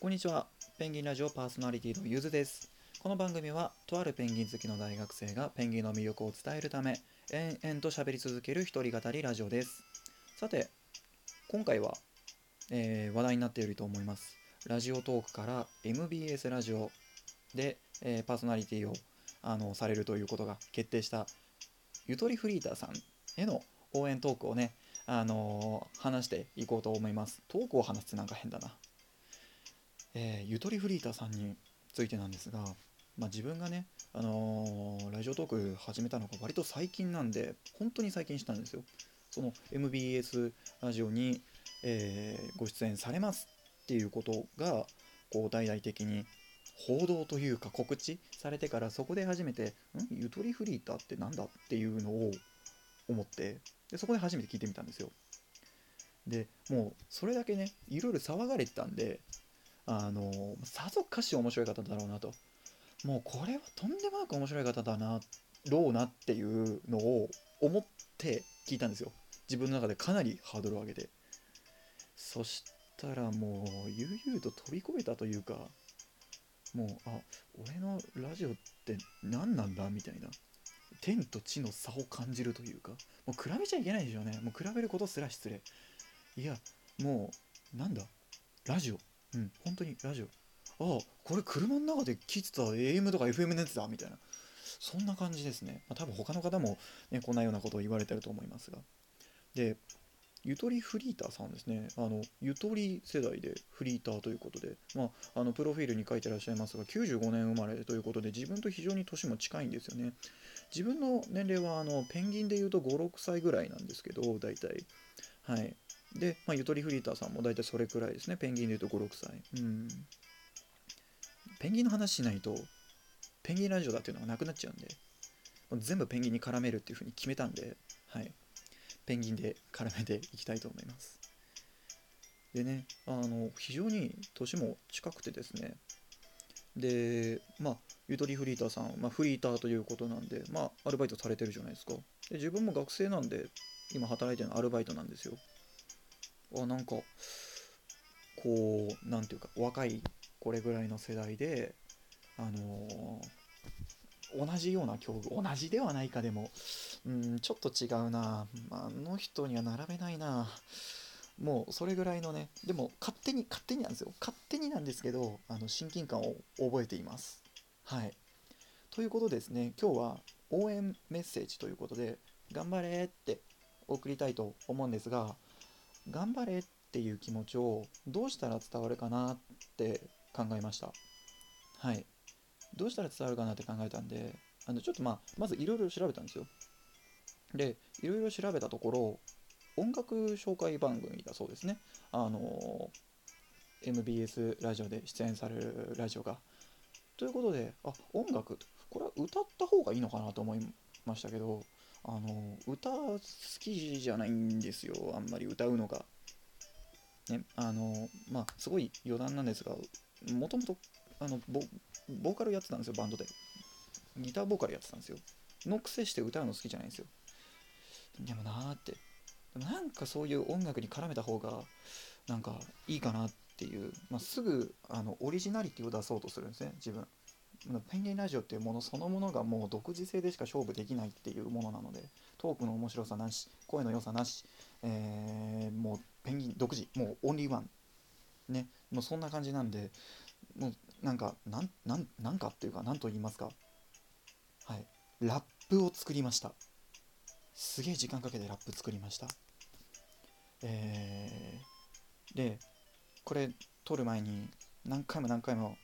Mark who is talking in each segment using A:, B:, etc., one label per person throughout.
A: こんにちは。ペンギンラジオパーソナリティのゆずです。この番組は、とあるペンギン好きの大学生がペンギンの魅力を伝えるため、延々と喋り続ける一人語りラジオです。さて、今回は、えー話題になっていると思います。ラジオトークから MBS ラジオで、えーパーソナリティをあのされるということが決定したゆとりフリーターさんへの応援トークをね、あのー話していこうと思います。トークを話すってなんか変だな。えーゆとりフリーターさんについてなんですが、まあ、自分がね、あのーラジオトーク始めたのが割と最近なんで本当に最近したんですよその MBS ラジオに、えーご出演されますっていうことがこう大々的に報道というか告知されてからそこで初めて「ん？ゆとりフリーターってなんだ?」っていうのを思ってでそこで初めて聞いてみたんですよでもうそれだけねいろいろ騒がれてたんであのさぞかし面白い方だろうなと。もうこれはとんでもなく面白い方だなろうなっていうのを思って聞いたんですよ。自分の中でかなりハードルを上げて。そしたらもう悠々と飛び越えたというかもうあ俺のラジオって何なんだみたいな。天と地の差を感じるというか。もう比べちゃいけないでしょうね。もう比べることすら失礼。いやもうなんだ？ラジオ。うん本当にラジオ。ああこれ車の中で聞いてた AM とか FM のやつだみたいな。そんな感じですね、まあ、多分他の方も、ね、こんなようなことを言われてると思いますが。でゆとりフリーターさんですね。あのゆとり世代でフリーターということで、まあ、あのプロフィールに書いてらっしゃいますが95年生まれということで自分と非常に年も近いんですよね。自分の年齢はあのペンギンでいうと56歳ぐらいなんですけど大体。はい。で、まあ、ゆとりフリーターさんも大体それくらいですね。ペンギンでいうと56歳。うん。ペンギンの話しないとペンギンラジオだっていうのがなくなっちゃうんで全部ペンギンに絡めるっていうふうに決めたんで、はい、ペンギンで絡めていきたいと思います。でねあの非常に年も近くてですね。でまあゆとりフリーターさん、まあ、フリーターということなんでまあアルバイトされてるじゃないですか。で自分も学生なんで今働いてるのアルバイトなんですよ。あなんかこうなんていうか若いこれぐらいの世代であのー同じような境遇同じではないかでもうんちょっと違うなあの人には並べないな。もうそれぐらいのねでも勝手に勝手になんですよ。勝手になんですけどあの親近感を覚えています。はい。ということでですね。今日は応援メッセージということで頑張れって送りたいと思うんですが頑張れっていう気持ちをどうしたら伝わるかなって考えました。はい。どうしたら伝わるかなって考えたんであのちょっとまあまずいろいろ調べたんですよ。でいろいろ調べたところ音楽紹介番組だそうですね。あの MBS ラジオで出演されるラジオが。ということであ音楽これは歌った方がいいのかなと思いましたけどあの歌好きじゃないんですよあんまり歌うのが。ねあのまあすごい余談なんですがもともとあのボボーカルやってたんですよバンドで。ギターボーカルやってたんですよ。のくせして歌うの好きじゃないんですよ。でもなーって。でもなんかそういう音楽に絡めた方がなんかいいかなっていう、まあ、すぐあのオリジナリティを出そうとするんですね自分。ペンギンラジオっていうものそのものがもう独自性でしか勝負できないっていうものなのでトークの面白さなし声の良さなし、えーもうペンギン独自もうオンリーワンねもうそんな感じなんでもうなんかなんなんなんかっていうか何と言いますか。はい。ラップを作りました。すげえ時間かけてラップ作りました。えーでこれ撮る前に何回も何回も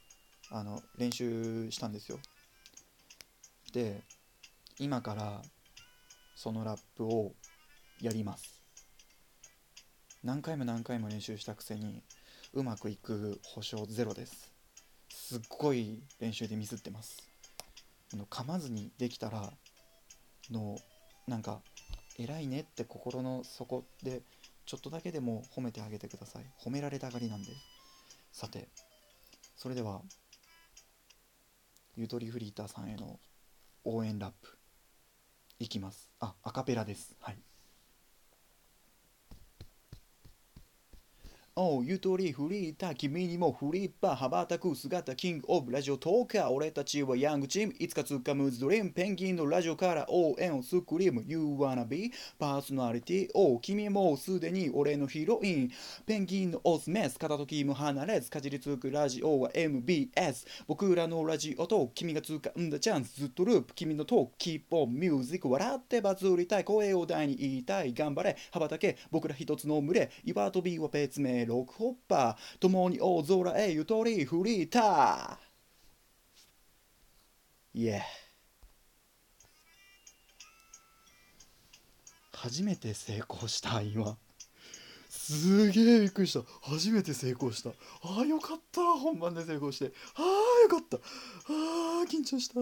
A: あの練習したんですよ。で今からそのラップをやります。何回も何回も練習したくせにうまくいく保証ゼロです。すっごい練習でミスってます。あの噛まずにできたらのなんか偉いねって心の底でちょっとだけでも褒めてあげてください。褒められたがりなんで。すさてそれではゆとりフリーターさんへの応援ラップ。いきます。あアカペラです。はい。おうゆとりフリーター君にもフリッパー羽ばたく姿キングオブラジオトーカー俺たちはヤングチームいつかつかむズドリームペンギンのラジオから応援をスクリーム You wanna be パーソナリティおう君もすでに俺のヒロイン。ペンギンのオスメス片時も離れずかじりつくラジオは MBS 僕らのラジオと君が掴んだチャンスずっとループ。君のトークキーポンミュージック笑ってバズりたい。声を大に言いたい。頑張れ。羽ばたけ。僕ら一つの群れ。岩飛びは別名。ロックホッパー共に大空へゆとりフリーターイエ初めて成功した今。すげえびっくりした。初めて成功した。あーよかった。本番で成功して。あーよかった。あー緊張した。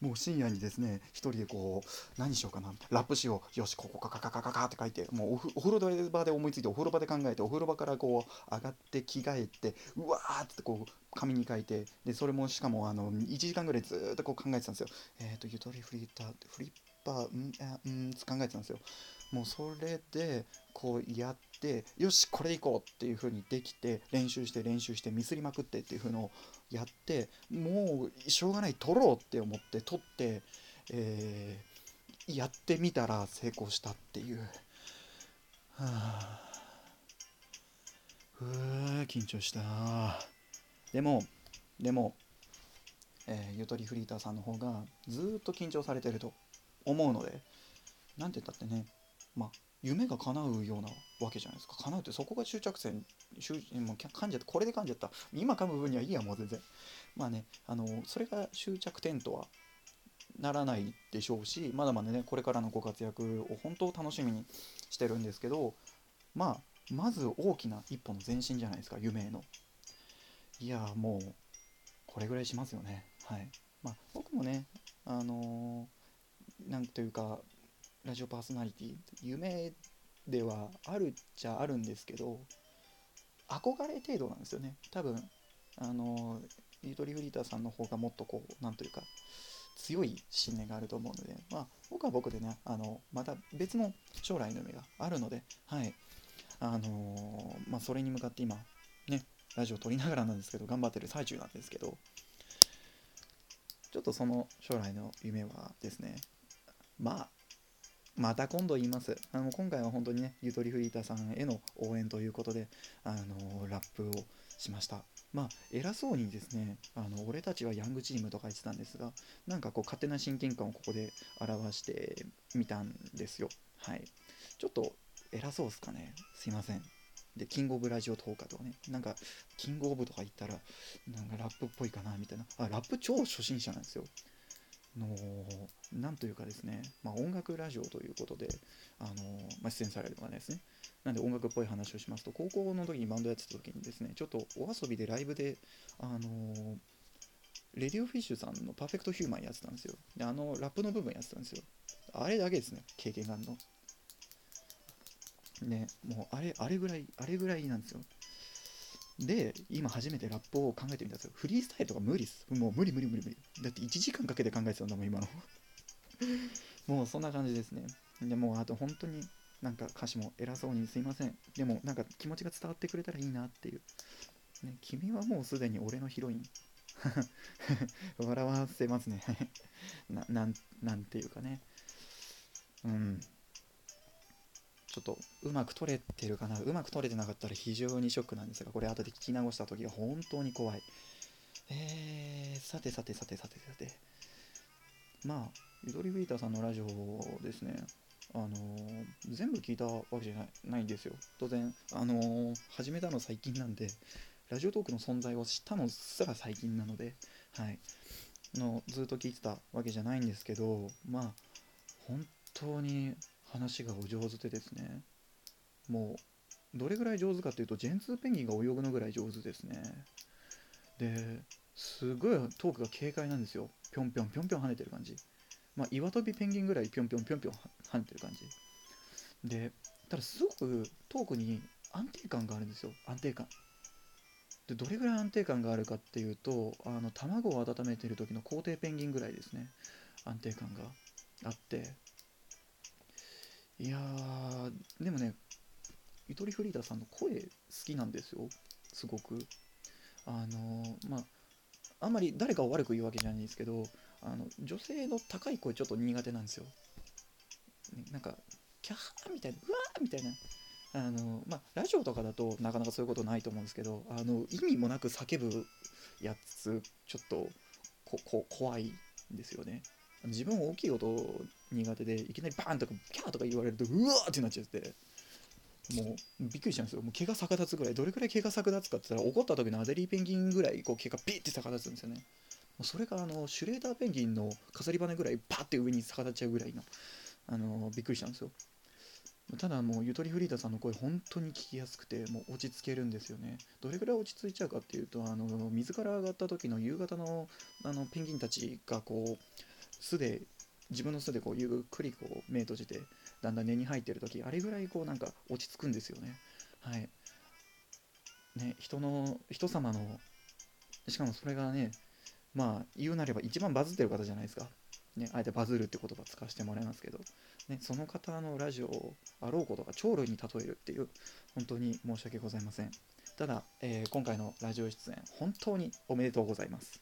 A: もう深夜にですね一人でこう何しようかなラップしようよしここカカカカカカって書いてもうおふお風呂場で思いついてお風呂場で考えてお風呂場からこう上がって着替えてうわーってこう紙に書いてでそれもしかもあの1時間ぐらいずーっとこう考えてたんですよ。えっ、とゆとりフリーターフリッパーうんあうんって考えてたんですよ。もうそれでこうやってよしこれでいこうっていう風にできて練習して練習してミスりまくってっていう風のをやってもうしょうがない取ろうって思って取って、えーやってみたら成功したっていう。はあ。ふう緊張した。でもでも、えーゆとりフリーターさんの方がずっと緊張されてると思うのでなんて言ったってねまあ夢が叶うようなわけじゃないですか。叶うってそこが終着点終もう噛んじゃった。これで噛んじゃった。今噛む分にはいいやもう全然。まあねあのそれが終着点とはならないでしょうしまだまだねこれからのご活躍を本当楽しみにしてるんですけどまあまず大きな一歩の前進じゃないですか夢への。いやもうこれぐらいしますよね。はい。まあ僕もねあのーなんというかラジオパーソナリティ夢ではあるっちゃあるんですけど憧れ程度なんですよね。多分あのゆとりフリーターさんの方がもっとこうなんというか強い信念があると思うのでまあ僕は僕でねあのまた別の将来の夢があるのではい。あのーまあそれに向かって今ねラジオ撮りながらなんですけど頑張ってる最中なんですけどちょっとその将来の夢はですねまあまた今度言います。あの今回は本当にねゆとりフリーターさんへの応援ということであのラップをしました。まあ偉そうにですねあの俺たちはヤングチームとか言ってたんですがなんかこう勝手な親近感をここで表してみたんですよ。はい。ちょっと偉そうっすかね。すいません。でキングオブラジオトーカーとかね。なんかキングオブとか言ったらなんかラップっぽいかなみたいな。あラップ超初心者なんですよ。のなんというかですね、まあ、音楽ラジオということで、あのまあ、出演されるのがですね。なんで音楽っぽい話をしますと高校の時にバンドやってた時にですねちょっとお遊びでライブで、あのレディオフィッシュさんのパーフェクトヒューマンやってたんですよ。であのラップの部分やってたんですよ。あれだけですね経験があるの。ねもうあれあれぐらいあれぐらいなんですよ。で今初めてラップを考えてみたんですよ。フリースタイルとか無理っす。もう無理無理無理無理。だって1時間かけて考えてたんだもん今の。もうそんな感じですね。でもうあと本当になんか歌詞も偉そうにすいません。でもなんか気持ちが伝わってくれたらいいなっていう、ね、君はもうすでに俺のヒロイン。笑わせますね。ななんなんていうかね。うん。ちょっとうまく撮れてるかな？うまく撮れてなかったら非常にショックなんですがこれ後で聞き直した時は本当に怖い。えー、さてさてさてさてさてまあゆとりフリーターさんのラジオですね。あのー全部聞いたわけじゃないないんですよ。当然あのー始めたの最近なんでラジオトークの存在を知ったのすら最近なのではい。のずっと聞いてたわけじゃないんですけどまあ本当に話がお上手でですねもうどれぐらい上手かっていうとジェンツーペンギンが泳ぐのぐらい上手ですね。ですごいトークが軽快なんですよ。ぴょんぴょんぴょんぴょん跳ねてる感じ。まあ岩飛びペンギンぐらいぴょんぴょんぴょんぴょん跳ねてる感じ。でただすごくトークに安定感があるんですよ。安定感。でどれぐらい安定感があるかっていうとあの卵を温めてる時の皇帝ペンギンぐらいですね。安定感があって。いやーでもねゆとりフリーダーさんの声好きなんですよ。すごく。あのまああんまり誰かを悪く言うわけじゃないんですけどあの女性の高い声ちょっと苦手なんですよ。ねなんかキャーみたいなうわーみたいな。あのまあラジオとかだとなかなかそういうことないと思うんですけどあの意味もなく叫ぶやつちょっとここ怖いんですよね。自分大きい音苦手でいきなりバーンとかキャーとか言われるとうわーってなっちゃって。もうびっくりしちゃうんですよ。もう毛が逆立つぐらいどれくらい毛が逆立つかって言ったら怒った時のアデリーペンギンぐらいこう毛がピッて逆立つんですよね。もうそれがあのシュレーダーペンギンの飾り羽ぐらいパッて上に逆立っちゃうぐらいのあのびっくりしたんですよ。ただもうゆとりフリーダさんの声本当に聞きやすくてもう落ち着けるんですよね。どれくらい落ち着いちゃうかっていうとあの水から上がった時の夕方のあのペンギンたちがこう巣で自分の巣でこうゆっくりこう目閉じてだんだん根に入ってる時あれぐらいこうなんか落ち着くんですよね。はい。ね人の人様のしかもそれがねまあ言うなれば一番バズってる方じゃないですか。ね、あえてバズるって言葉使わせてもらいますけど、ね、その方のラジオをあろうことが鳥類に例えるっていう本当に申し訳ございません。ただ、えー、今回のラジオ出演本当におめでとうございます。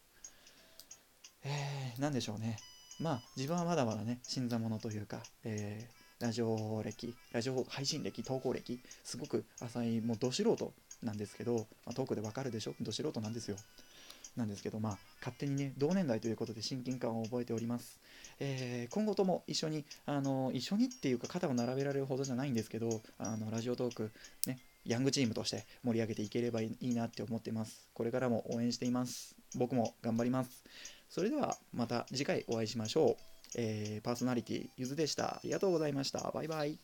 A: えー、何でしょうね。まあ自分はまだまだね新参者というか、えー、ラジオ歴ラジオ配信歴投稿歴すごく浅いもうど素人なんですけど、まあ、トークでわかるでしょ？ど素人なんですよなんですけど、まあ、勝手にね、同年代ということで親近感を覚えております。えー、今後とも一緒に、あの、一緒にっていうか肩を並べられるほどじゃないんですけど、あの、ラジオトーク、ね、ヤングチームとして盛り上げていければいいなって思ってます。これからも応援しています。僕も頑張ります。それではまた次回お会いしましょう。えー、パーソナリティゆずでした。ありがとうございました。バイバイ。